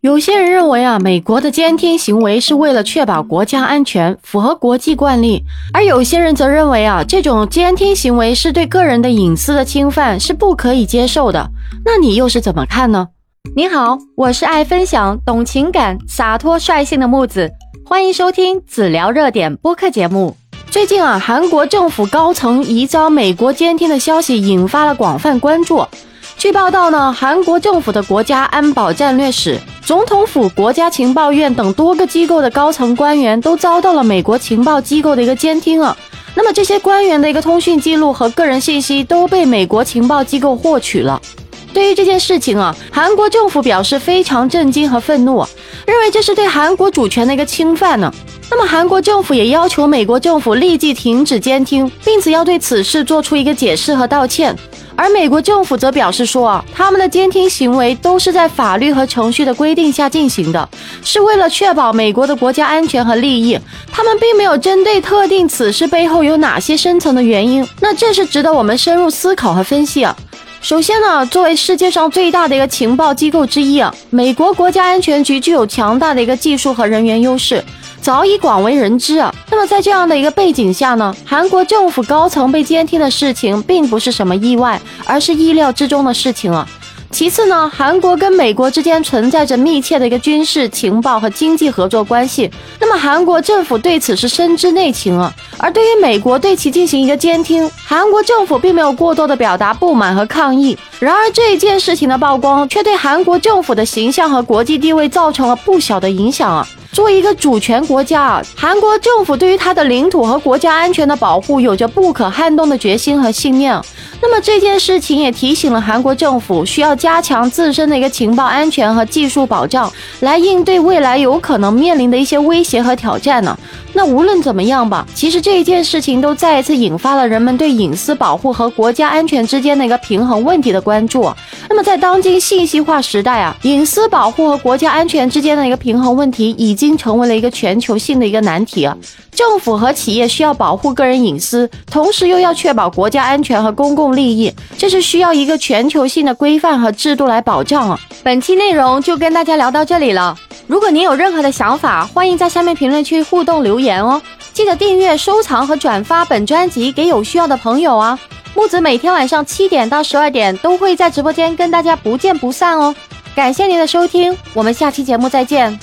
有些人认为啊，美国的监听行为是为了确保国家安全，符合国际惯例；而有些人则认为啊，这种监听行为是对个人的隐私的侵犯，是不可以接受的。那你又是怎么看呢？你好，我是爱分享、懂情感、洒脱率性的木子，欢迎收听子聊热点播客节目。最近啊，韩国政府高层疑遭美国监听的消息引发了广泛关注。据报道呢，韩国政府的国家安保战略室、总统府、国家情报院等多个机构的高层官员都遭到了美国情报机构的一个监听啊。那么这些官员的一个通讯记录和个人信息都被美国情报机构获取了。对于这件事情啊，韩国政府表示非常震惊和愤怒，认为这是对韩国主权的一个侵犯呢。那么韩国政府也要求美国政府立即停止监听，并且要对此事做出一个解释和道歉。而美国政府则表示说啊，他们的监听行为都是在法律和程序的规定下进行的，是为了确保美国的国家安全和利益。他们并没有针对特定此事背后有哪些深层的原因。那这是值得我们深入思考和分析啊。首先呢，作为世界上最大的一个情报机构之一啊，美国国家安全局具有强大的一个技术和人员优势。早已广为人知啊。那么在这样的一个背景下呢，韩国政府高层被监听的事情并不是什么意外，而是意料之中的事情啊。其次呢，韩国跟美国之间存在着密切的一个军事情报和经济合作关系，那么韩国政府对此是深知内情啊。而对于美国对其进行一个监听，韩国政府并没有过多的表达不满和抗议。然而这件事情的曝光，却对韩国政府的形象和国际地位造成了不小的影响啊。作为一个主权国家，韩国政府对于它的领土和国家安全的保护有着不可撼动的决心和信念。那么这件事情也提醒了韩国政府，需要加强自身的一个情报安全和技术保障，来应对未来有可能面临的一些威胁和挑战呢。那无论怎么样吧，其实这一件事情都再一次引发了人们对隐私保护和国家安全之间的一个平衡问题的关注。在当今信息化时代啊，隐私保护和国家安全之间的一个平衡问题已经成为了一个全球性的一个难题啊。政府和企业需要保护个人隐私，同时又要确保国家安全和公共利益，这是需要一个全球性的规范和制度来保障啊。本期内容就跟大家聊到这里了。如果您有任何的想法，欢迎在下面评论区互动留言哦。记得订阅、收藏和转发本专辑给有需要的朋友啊。木子每天晚上七点到十二点都会在直播间跟大家不见不散哦。感谢您的收听，我们下期节目再见。